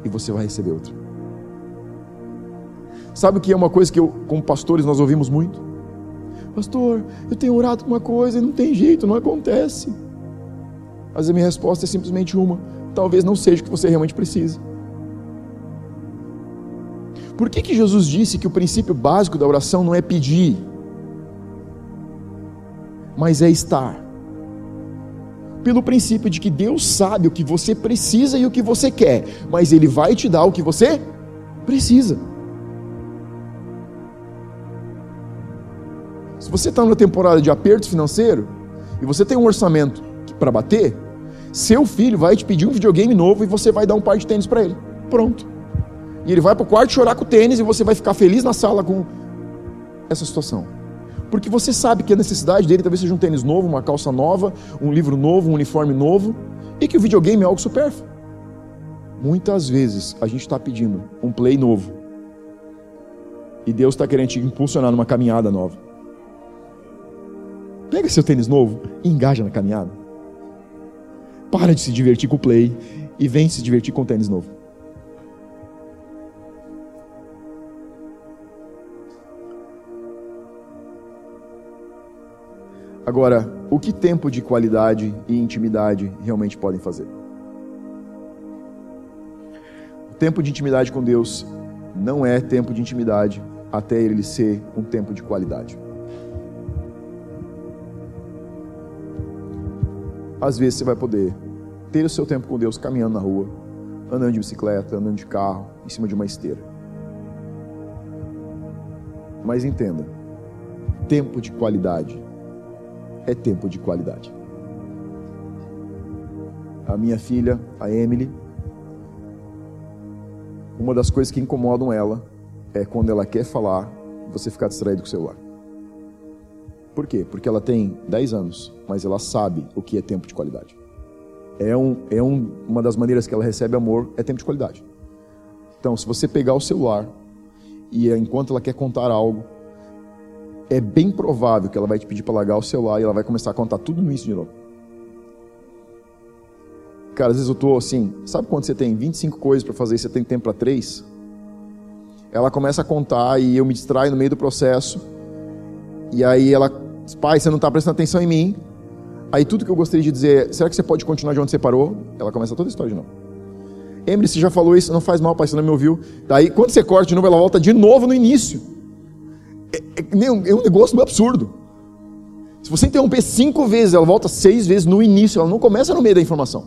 e você vai receber outra. Sabe o que é uma coisa que eu, como pastores, nós ouvimos muito? Pastor, eu tenho orado por uma coisa e não tem jeito, não acontece. Mas a minha resposta é simplesmente uma: talvez não seja o que você realmente precisa. Por que, que Jesus disse que o princípio básico da oração não é pedir, mas é estar? Pelo princípio de que Deus sabe o que você precisa e o que você quer, mas Ele vai te dar o que você precisa. Se você está numa temporada de aperto financeiro e você tem um orçamento para bater, seu filho vai te pedir um videogame novo e você vai dar um par de tênis para ele. Pronto. E ele vai para o quarto chorar com o tênis e você vai ficar feliz na sala com essa situação. Porque você sabe que a necessidade dele talvez seja um tênis novo, uma calça nova, um livro novo, um uniforme novo, e que o videogame é algo supérfluo. Muitas vezes a gente está pedindo um play novo. E Deus está querendo te impulsionar numa caminhada nova. Pega seu tênis novo e engaja na caminhada. Para de se divertir com o play e vem se divertir com o tênis novo. Agora, o que tempo de qualidade e intimidade realmente podem fazer? O tempo de intimidade com Deus não é tempo de intimidade até ele ser um tempo de qualidade. Às vezes você vai poder ter o seu tempo com Deus caminhando na rua, andando de bicicleta, andando de carro, em cima de uma esteira. Mas entenda, tempo de qualidade é tempo de qualidade. A minha filha, a Emily, uma das coisas que incomodam ela é quando ela quer falar, você ficar distraído com o celular. Por quê? Porque ela tem 10 anos, mas ela sabe o que é tempo de qualidade. É, um, é um, uma das maneiras que ela recebe amor, é tempo de qualidade. Então, se você pegar o celular e enquanto ela quer contar algo, é bem provável que ela vai te pedir para largar o celular e ela vai começar a contar tudo início de novo. Cara, às vezes eu tô assim, sabe quando você tem 25 coisas para fazer e você tem tempo para três? Ela começa a contar e eu me distraio no meio do processo. E aí ela pai, você não está prestando atenção em mim. Aí tudo que eu gostaria de dizer é, será que você pode continuar de onde você parou? Ela começa toda a história de novo. Emily, você já falou isso, não faz mal, pai, você não me ouviu. Daí, quando você corta de novo, ela volta de novo no início. É, é, é um negócio absurdo. Se você interromper cinco vezes, ela volta seis vezes no início, ela não começa no meio da informação.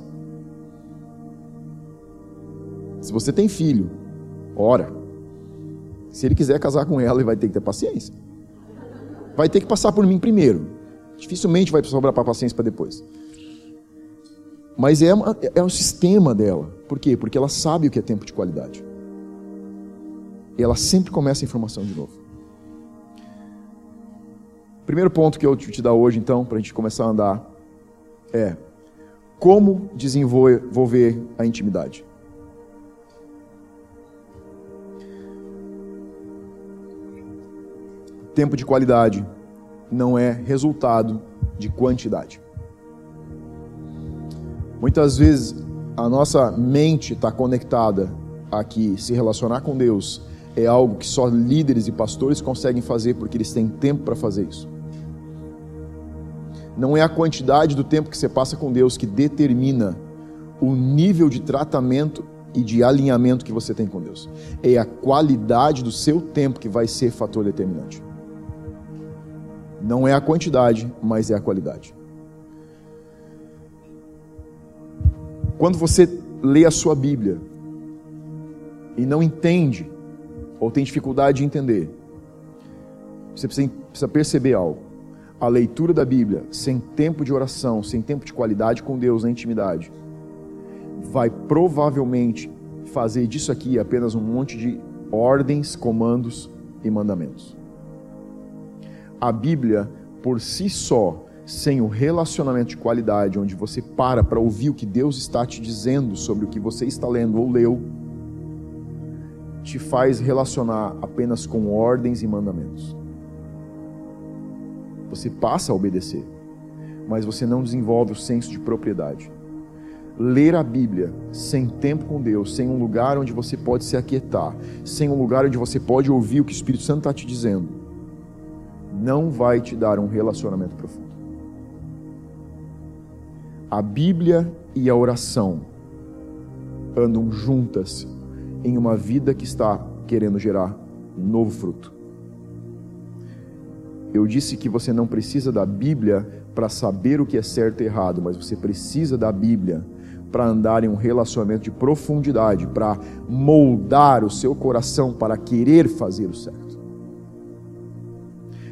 Se você tem filho, ora. Se ele quiser casar com ela, ele vai ter que ter paciência. Vai ter que passar por mim primeiro. Dificilmente vai sobrar para paciência para depois. Mas é, uma, é um sistema dela. Por quê? Porque ela sabe o que é tempo de qualidade. E ela sempre começa a informação de novo. Primeiro ponto que eu te dar hoje, então, para a gente começar a andar, é como desenvolver a intimidade. Tempo de qualidade não é resultado de quantidade. Muitas vezes a nossa mente está conectada a que se relacionar com Deus é algo que só líderes e pastores conseguem fazer porque eles têm tempo para fazer isso. Não é a quantidade do tempo que você passa com Deus que determina o nível de tratamento e de alinhamento que você tem com Deus. É a qualidade do seu tempo que vai ser fator determinante. Não é a quantidade, mas é a qualidade. Quando você lê a sua Bíblia e não entende, ou tem dificuldade de entender, você precisa perceber algo. A leitura da Bíblia, sem tempo de oração, sem tempo de qualidade com Deus na intimidade, vai provavelmente fazer disso aqui apenas um monte de ordens, comandos e mandamentos. A Bíblia, por si só, sem o relacionamento de qualidade, onde você para para ouvir o que Deus está te dizendo sobre o que você está lendo ou leu, te faz relacionar apenas com ordens e mandamentos. Você passa a obedecer, mas você não desenvolve o senso de propriedade. Ler a Bíblia sem tempo com Deus, sem um lugar onde você pode se aquietar, sem um lugar onde você pode ouvir o que o Espírito Santo está te dizendo, não vai te dar um relacionamento profundo a Bíblia e a oração andam juntas em uma vida que está querendo gerar novo fruto. Eu disse que você não precisa da Bíblia para saber o que é certo e errado, mas você precisa da Bíblia para andar em um relacionamento de profundidade, para moldar o seu coração para querer fazer o certo.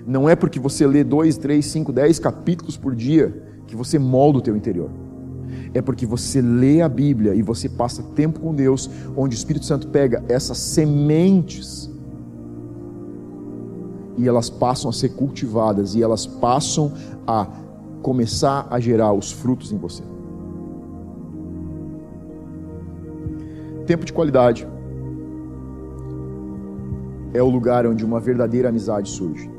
Não é porque você lê dois, três, cinco, dez capítulos por dia que você molda o teu interior. É porque você lê a Bíblia e você passa tempo com Deus, onde o Espírito Santo pega essas sementes e elas passam a ser cultivadas e elas passam a começar a gerar os frutos em você. Tempo de qualidade é o lugar onde uma verdadeira amizade surge.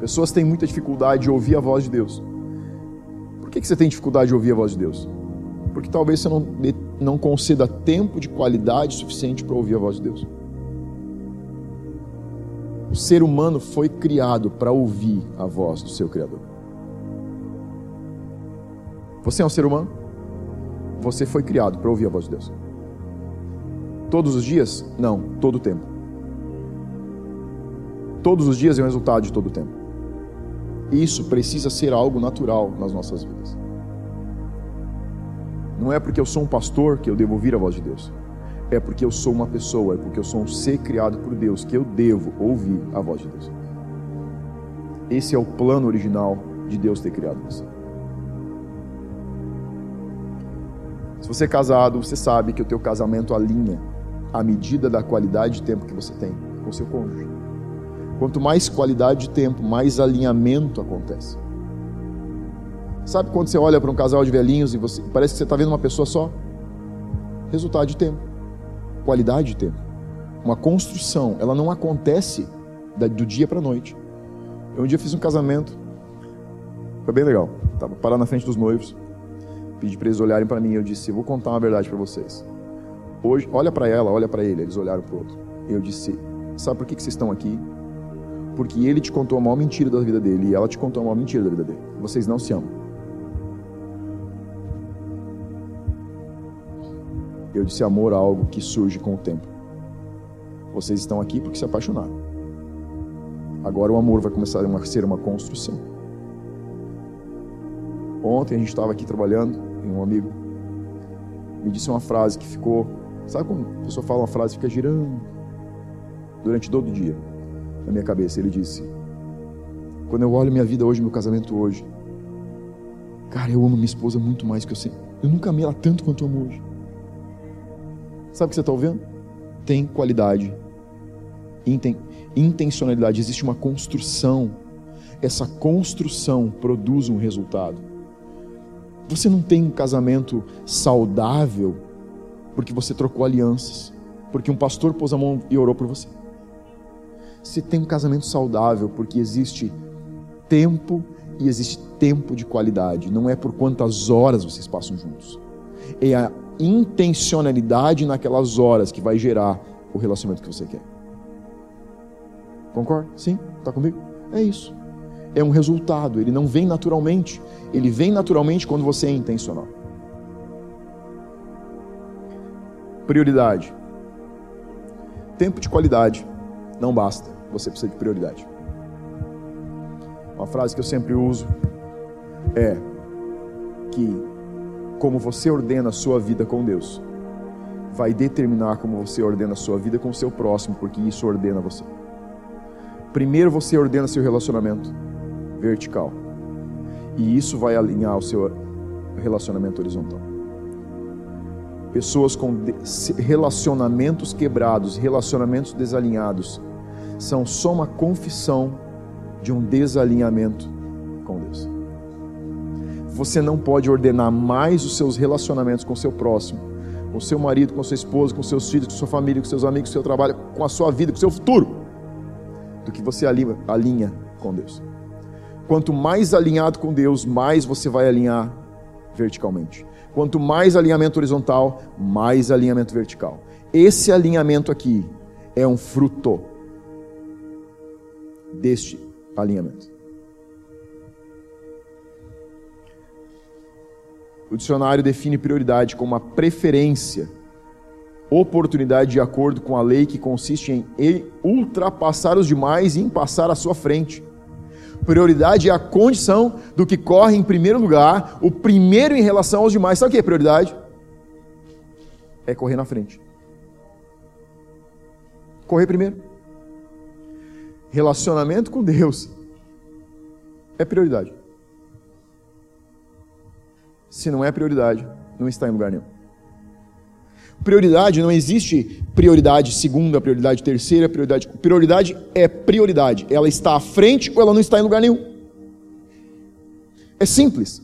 Pessoas têm muita dificuldade de ouvir a voz de Deus por que você tem dificuldade de ouvir a voz de Deus? Porque talvez você não, não conceda tempo de qualidade suficiente para ouvir a voz de Deus. O ser humano foi criado para ouvir a voz do seu Criador. Você é um ser humano? Você foi criado para ouvir a voz de Deus. Todos os dias? Não, todo o tempo. Todos os dias é o resultado de todo o tempo. Isso precisa ser algo natural nas nossas vidas. Não é porque eu sou um pastor que eu devo ouvir a voz de Deus. É porque eu sou uma pessoa, é porque eu sou um ser criado por Deus que eu devo ouvir a voz de Deus. Esse é o plano original de Deus ter criado você. Se você é casado, você sabe que o teu casamento alinha à medida da qualidade de tempo que você tem com seu cônjuge. Quanto mais qualidade de tempo, mais alinhamento acontece. Sabe quando você olha para um casal de velhinhos e você parece que você está vendo uma pessoa só? Resultado de tempo, qualidade de tempo. Uma construção, ela não acontece do dia para a noite. Eu um dia fiz um casamento, foi bem legal. Tava parado na frente dos noivos, pedi para eles olharem para mim. Eu disse: vou contar uma verdade para vocês. Hoje, olha para ela, olha para ele. Eles olharam para o outro. Eu disse: sabe por que, que vocês estão aqui? Porque ele te contou a maior mentira da vida dele e ela te contou a maior mentira da vida dele. Vocês não se amam. Eu disse: amor é algo que surge com o tempo. Vocês estão aqui porque se apaixonaram. Agora o amor vai começar a ser uma construção. Ontem a gente estava aqui trabalhando e um amigo me disse uma frase que ficou. Sabe quando a pessoa fala uma frase e fica girando durante todo o dia na minha cabeça? Ele disse: Quando eu olho minha vida hoje, meu casamento hoje, cara, eu amo minha esposa muito mais que eu sempre. Eu nunca amei ela tanto quanto eu amo hoje. Sabe o que você está ouvindo? Tem qualidade inten, intencionalidade, existe uma construção. Essa construção produz um resultado. Você não tem um casamento saudável porque você trocou alianças, porque um pastor pôs a mão e orou por você. Você tem um casamento saudável porque existe tempo e existe tempo de qualidade. Não é por quantas horas vocês passam juntos. É a intencionalidade naquelas horas que vai gerar o relacionamento que você quer. Concorda? Sim? Está comigo? É isso. É um resultado, ele não vem naturalmente. Ele vem naturalmente quando você é intencional. Prioridade. Tempo de qualidade não basta, você precisa de prioridade. Uma frase que eu sempre uso é que como você ordena a sua vida com Deus, vai determinar como você ordena a sua vida com o seu próximo, porque isso ordena você. Primeiro você ordena seu relacionamento vertical. E isso vai alinhar o seu relacionamento horizontal. Pessoas com relacionamentos quebrados, relacionamentos desalinhados, são só uma confissão de um desalinhamento com Deus. Você não pode ordenar mais os seus relacionamentos com o seu próximo, com seu marido, com sua esposa, com seus filhos, com sua família, com seus amigos, com seu trabalho, com a sua vida, com seu futuro do que você alinha, alinha com Deus. Quanto mais alinhado com Deus, mais você vai alinhar verticalmente. Quanto mais alinhamento horizontal, mais alinhamento vertical. Esse alinhamento aqui é um fruto deste alinhamento. O dicionário define prioridade como a preferência oportunidade de acordo com a lei que consiste em ultrapassar os demais e em passar à sua frente. Prioridade é a condição do que corre em primeiro lugar, o primeiro em relação aos demais. Sabe o que é prioridade? É correr na frente. Correr primeiro. Relacionamento com Deus é prioridade. Se não é prioridade, não está em lugar nenhum. Prioridade não existe prioridade segunda, prioridade terceira, prioridade. Prioridade é prioridade. Ela está à frente ou ela não está em lugar nenhum. É simples.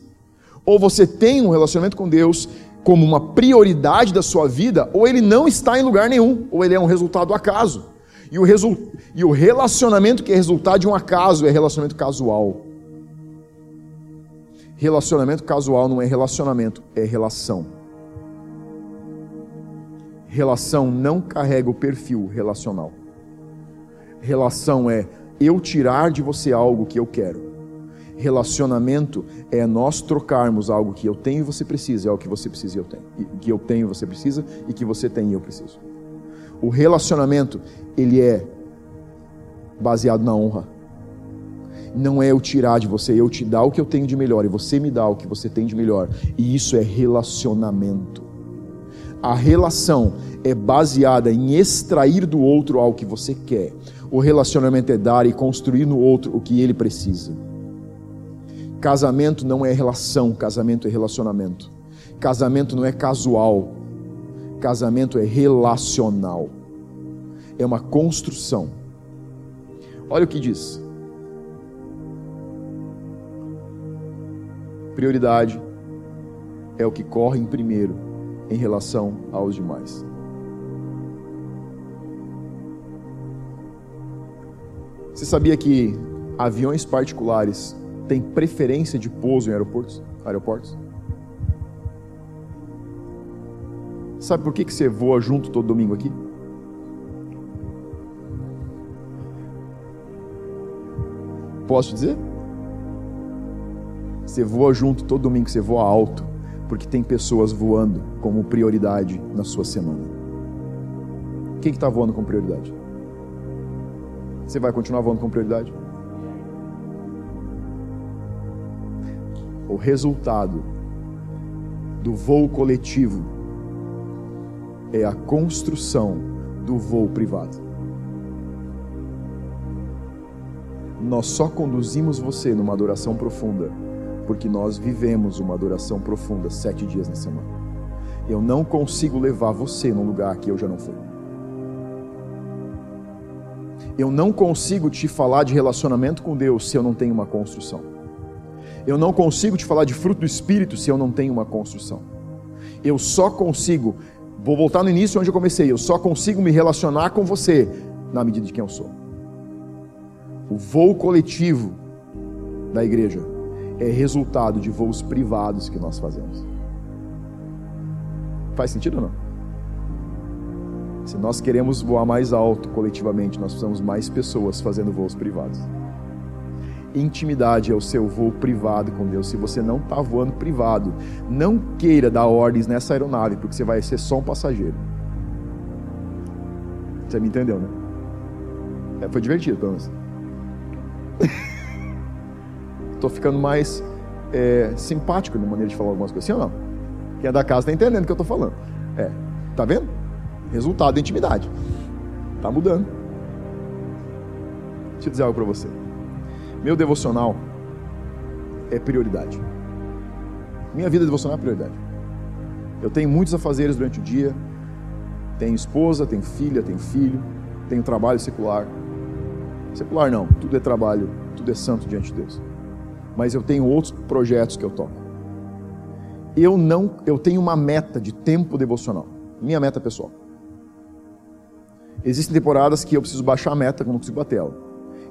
Ou você tem um relacionamento com Deus como uma prioridade da sua vida, ou ele não está em lugar nenhum, ou ele é um resultado acaso. E o, resu... e o relacionamento que é resultado de um acaso é relacionamento casual. Relacionamento casual não é relacionamento, é relação. Relação não carrega o perfil relacional. Relação é eu tirar de você algo que eu quero. Relacionamento é nós trocarmos algo que eu tenho e você precisa, é algo que você precisa e eu tenho. Que eu tenho e você precisa e que você tem e eu preciso. O relacionamento, ele é baseado na honra. Não é eu tirar de você, eu te dar o que eu tenho de melhor e você me dá o que você tem de melhor. E isso é relacionamento. A relação é baseada em extrair do outro algo que você quer. O relacionamento é dar e construir no outro o que ele precisa. Casamento não é relação, casamento é relacionamento. Casamento não é casual, casamento é relacional. É uma construção. Olha o que diz. Prioridade é o que corre em primeiro em relação aos demais. Você sabia que aviões particulares têm preferência de pouso em aeroportos? aeroportos? Sabe por que, que você voa junto todo domingo aqui? Posso dizer? Você voa junto todo domingo, você voa alto, porque tem pessoas voando como prioridade na sua semana. Quem está voando com prioridade? Você vai continuar voando com prioridade? O resultado do voo coletivo é a construção do voo privado. Nós só conduzimos você numa adoração profunda porque nós vivemos uma adoração profunda sete dias na semana. Eu não consigo levar você num lugar que eu já não fui. Eu não consigo te falar de relacionamento com Deus se eu não tenho uma construção. Eu não consigo te falar de fruto do Espírito se eu não tenho uma construção. Eu só consigo, vou voltar no início onde eu comecei, eu só consigo me relacionar com você na medida de quem eu sou o voo coletivo da igreja é resultado de voos privados que nós fazemos. Faz sentido ou não? Se nós queremos voar mais alto coletivamente, nós precisamos mais pessoas fazendo voos privados. Intimidade é o seu voo privado com Deus. Se você não está voando privado, não queira dar ordens nessa aeronave, porque você vai ser só um passageiro. Você me entendeu, né? É, foi divertido, menos. Estou ficando mais é, simpático na maneira de falar algumas coisas. Sim ou não? Quem é da casa está entendendo o que eu estou falando. É, tá vendo? Resultado da intimidade. Tá mudando. Deixa eu dizer algo para você. Meu devocional é prioridade. Minha vida devocional é prioridade. Eu tenho muitos afazeres durante o dia. Tenho esposa, tenho filha, tenho filho, tenho trabalho secular. Secular não, tudo é trabalho, tudo é santo diante de Deus. Mas eu tenho outros projetos que eu toco. Eu não, eu tenho uma meta de tempo devocional. Minha meta pessoal. Existem temporadas que eu preciso baixar a meta, que eu não consigo bater ela.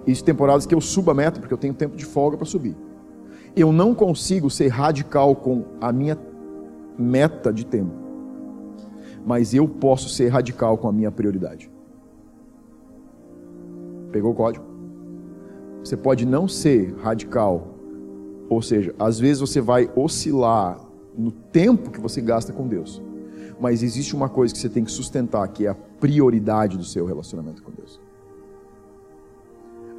Existem temporadas que eu subo a meta porque eu tenho tempo de folga para subir. Eu não consigo ser radical com a minha meta de tempo. Mas eu posso ser radical com a minha prioridade. Pegou o código? Você pode não ser radical, ou seja, às vezes você vai oscilar no tempo que você gasta com Deus, mas existe uma coisa que você tem que sustentar, que é a prioridade do seu relacionamento com Deus.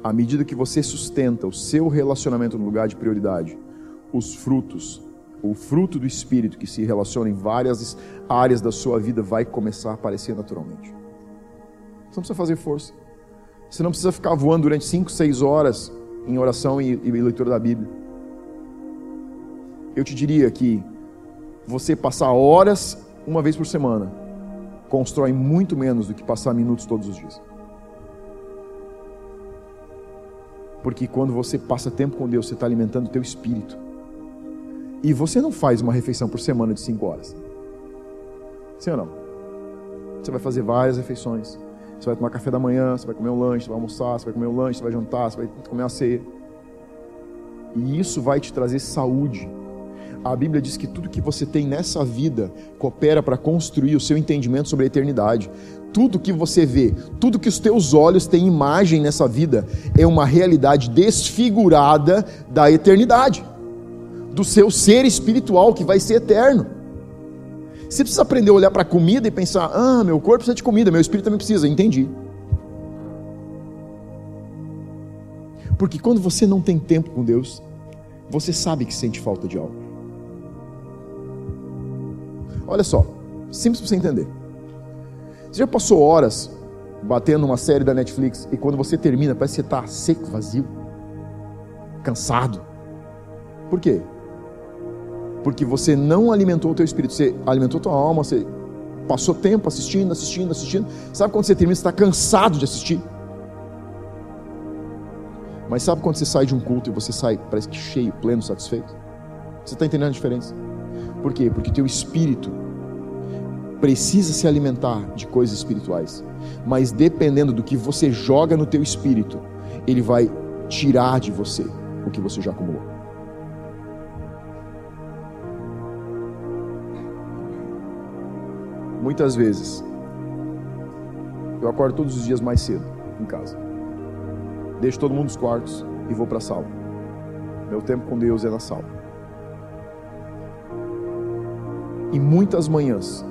À medida que você sustenta o seu relacionamento no lugar de prioridade, os frutos, o fruto do Espírito que se relaciona em várias áreas da sua vida vai começar a aparecer naturalmente. Você não precisa fazer força. Você não precisa ficar voando durante 5, 6 horas em oração e, e leitura da Bíblia. Eu te diria que você passar horas uma vez por semana constrói muito menos do que passar minutos todos os dias. Porque quando você passa tempo com Deus, você está alimentando o teu espírito. E você não faz uma refeição por semana de 5 horas. Sim ou não? Você vai fazer várias refeições. Você vai tomar café da manhã, você vai comer um lanche, você vai almoçar, você vai comer um lanche, você vai jantar, você vai comer uma ceia. E isso vai te trazer saúde. A Bíblia diz que tudo que você tem nessa vida coopera para construir o seu entendimento sobre a eternidade. Tudo que você vê, tudo que os teus olhos têm imagem nessa vida é uma realidade desfigurada da eternidade, do seu ser espiritual que vai ser eterno. Você precisa aprender a olhar para a comida e pensar: ah, meu corpo precisa de comida, meu espírito também precisa. Entendi. Porque quando você não tem tempo com Deus, você sabe que sente falta de algo. Olha só, simples para você entender. Você já passou horas batendo uma série da Netflix e quando você termina, parece que você está seco, vazio, cansado. Por quê? porque você não alimentou o teu espírito, você alimentou a tua alma, você passou tempo assistindo, assistindo, assistindo. Sabe quando você termina, você está cansado de assistir? Mas sabe quando você sai de um culto e você sai, parece que cheio, pleno, satisfeito? Você está entendendo a diferença? Por quê? Porque teu espírito precisa se alimentar de coisas espirituais. Mas dependendo do que você joga no teu espírito, ele vai tirar de você o que você já acumulou. Muitas vezes, eu acordo todos os dias mais cedo em casa. Deixo todo mundo nos quartos e vou para a sala. Meu tempo com Deus é na sala. E muitas manhãs,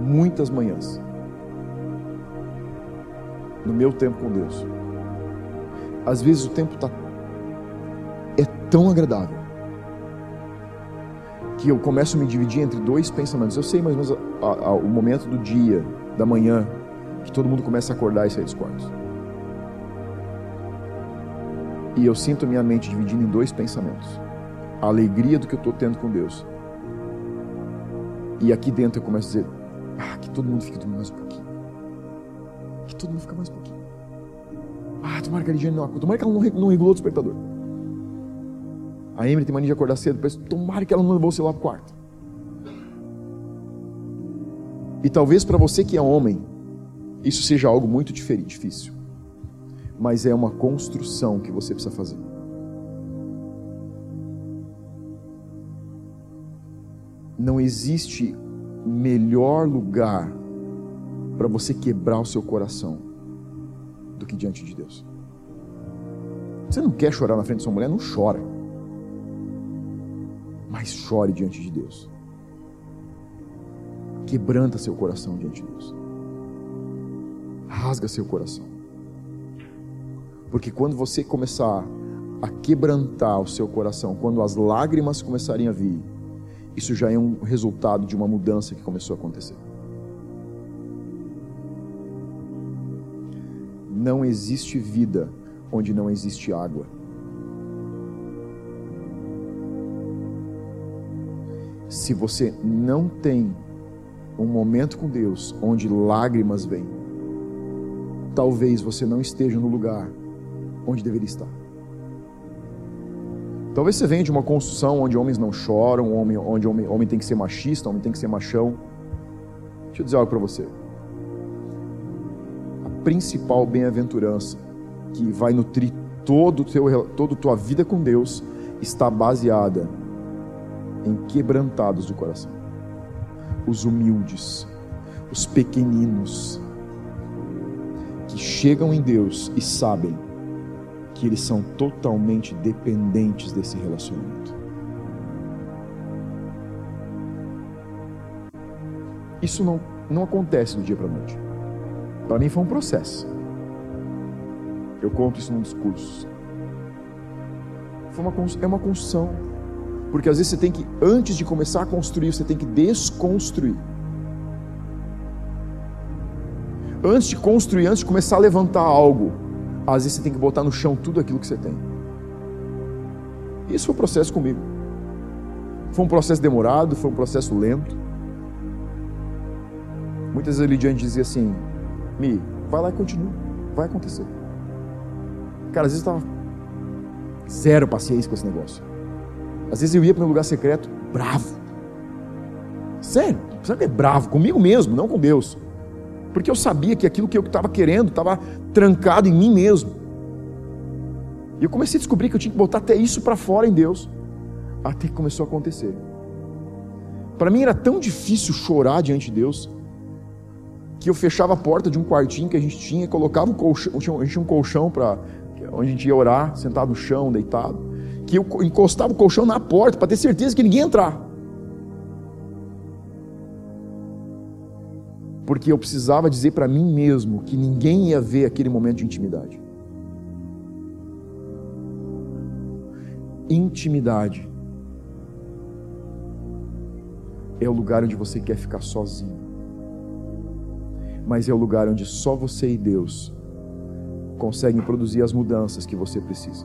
muitas manhãs, no meu tempo com Deus, às vezes o tempo tá é tão agradável que eu começo a me dividir entre dois pensamentos. Eu sei mais ou menos a, a, o momento do dia, da manhã, que todo mundo começa a acordar e sair dos quartos. E eu sinto minha mente dividindo em dois pensamentos: a alegria do que eu estou tendo com Deus. E aqui dentro eu começo a dizer: ah, que todo mundo fique dormindo mais um pouquinho. Que todo mundo fique mais um pouquinho. Ah, tomara que a Ligiane não acorda. Tomara que ela não, não regulou o despertador. A Emily tem mania de acordar cedo. Penso, tomara que ela não levou o celular para o quarto. E talvez para você que é homem, isso seja algo muito diferente, difícil. Mas é uma construção que você precisa fazer. Não existe melhor lugar para você quebrar o seu coração do que diante de Deus. Você não quer chorar na frente de sua mulher? Não chora. Mas chore diante de Deus. Quebranta seu coração diante de Deus. Rasga seu coração. Porque quando você começar a quebrantar o seu coração, quando as lágrimas começarem a vir, isso já é um resultado de uma mudança que começou a acontecer. Não existe vida onde não existe água. Se você não tem um momento com Deus onde lágrimas vêm, talvez você não esteja no lugar onde deveria estar. Talvez você venha de uma construção onde homens não choram, onde homem, homem, homem tem que ser machista, homem tem que ser machão. Deixa eu dizer algo para você. A principal bem-aventurança que vai nutrir todo teu, toda a tua vida com Deus está baseada em quebrantados do coração. Os humildes, os pequeninos, que chegam em Deus e sabem que eles são totalmente dependentes desse relacionamento. Isso não, não acontece do dia para a noite. Para mim foi um processo. Eu conto isso num discurso. Foi uma, é uma construção. Porque às vezes você tem que, antes de começar a construir, você tem que desconstruir. Antes de construir, antes de começar a levantar algo, às vezes você tem que botar no chão tudo aquilo que você tem. Isso foi um processo comigo. Foi um processo demorado, foi um processo lento. Muitas vezes Lidiane dizia assim: Mi, vai lá e continua, vai acontecer. Cara, às vezes eu estava zero paciência com esse negócio. Às vezes eu ia para um lugar secreto bravo. Sério, sabe que é bravo comigo mesmo, não com Deus. Porque eu sabia que aquilo que eu estava querendo estava trancado em mim mesmo. E eu comecei a descobrir que eu tinha que botar até isso para fora em Deus. Até que começou a acontecer. Para mim era tão difícil chorar diante de Deus que eu fechava a porta de um quartinho que a gente tinha, colocava um colchão, a gente tinha um colchão para onde a gente ia orar, sentado no chão, deitado, que eu encostava o colchão na porta para ter certeza que ninguém ia entrar. Porque eu precisava dizer para mim mesmo que ninguém ia ver aquele momento de intimidade. Intimidade é o lugar onde você quer ficar sozinho, mas é o lugar onde só você e Deus conseguem produzir as mudanças que você precisa.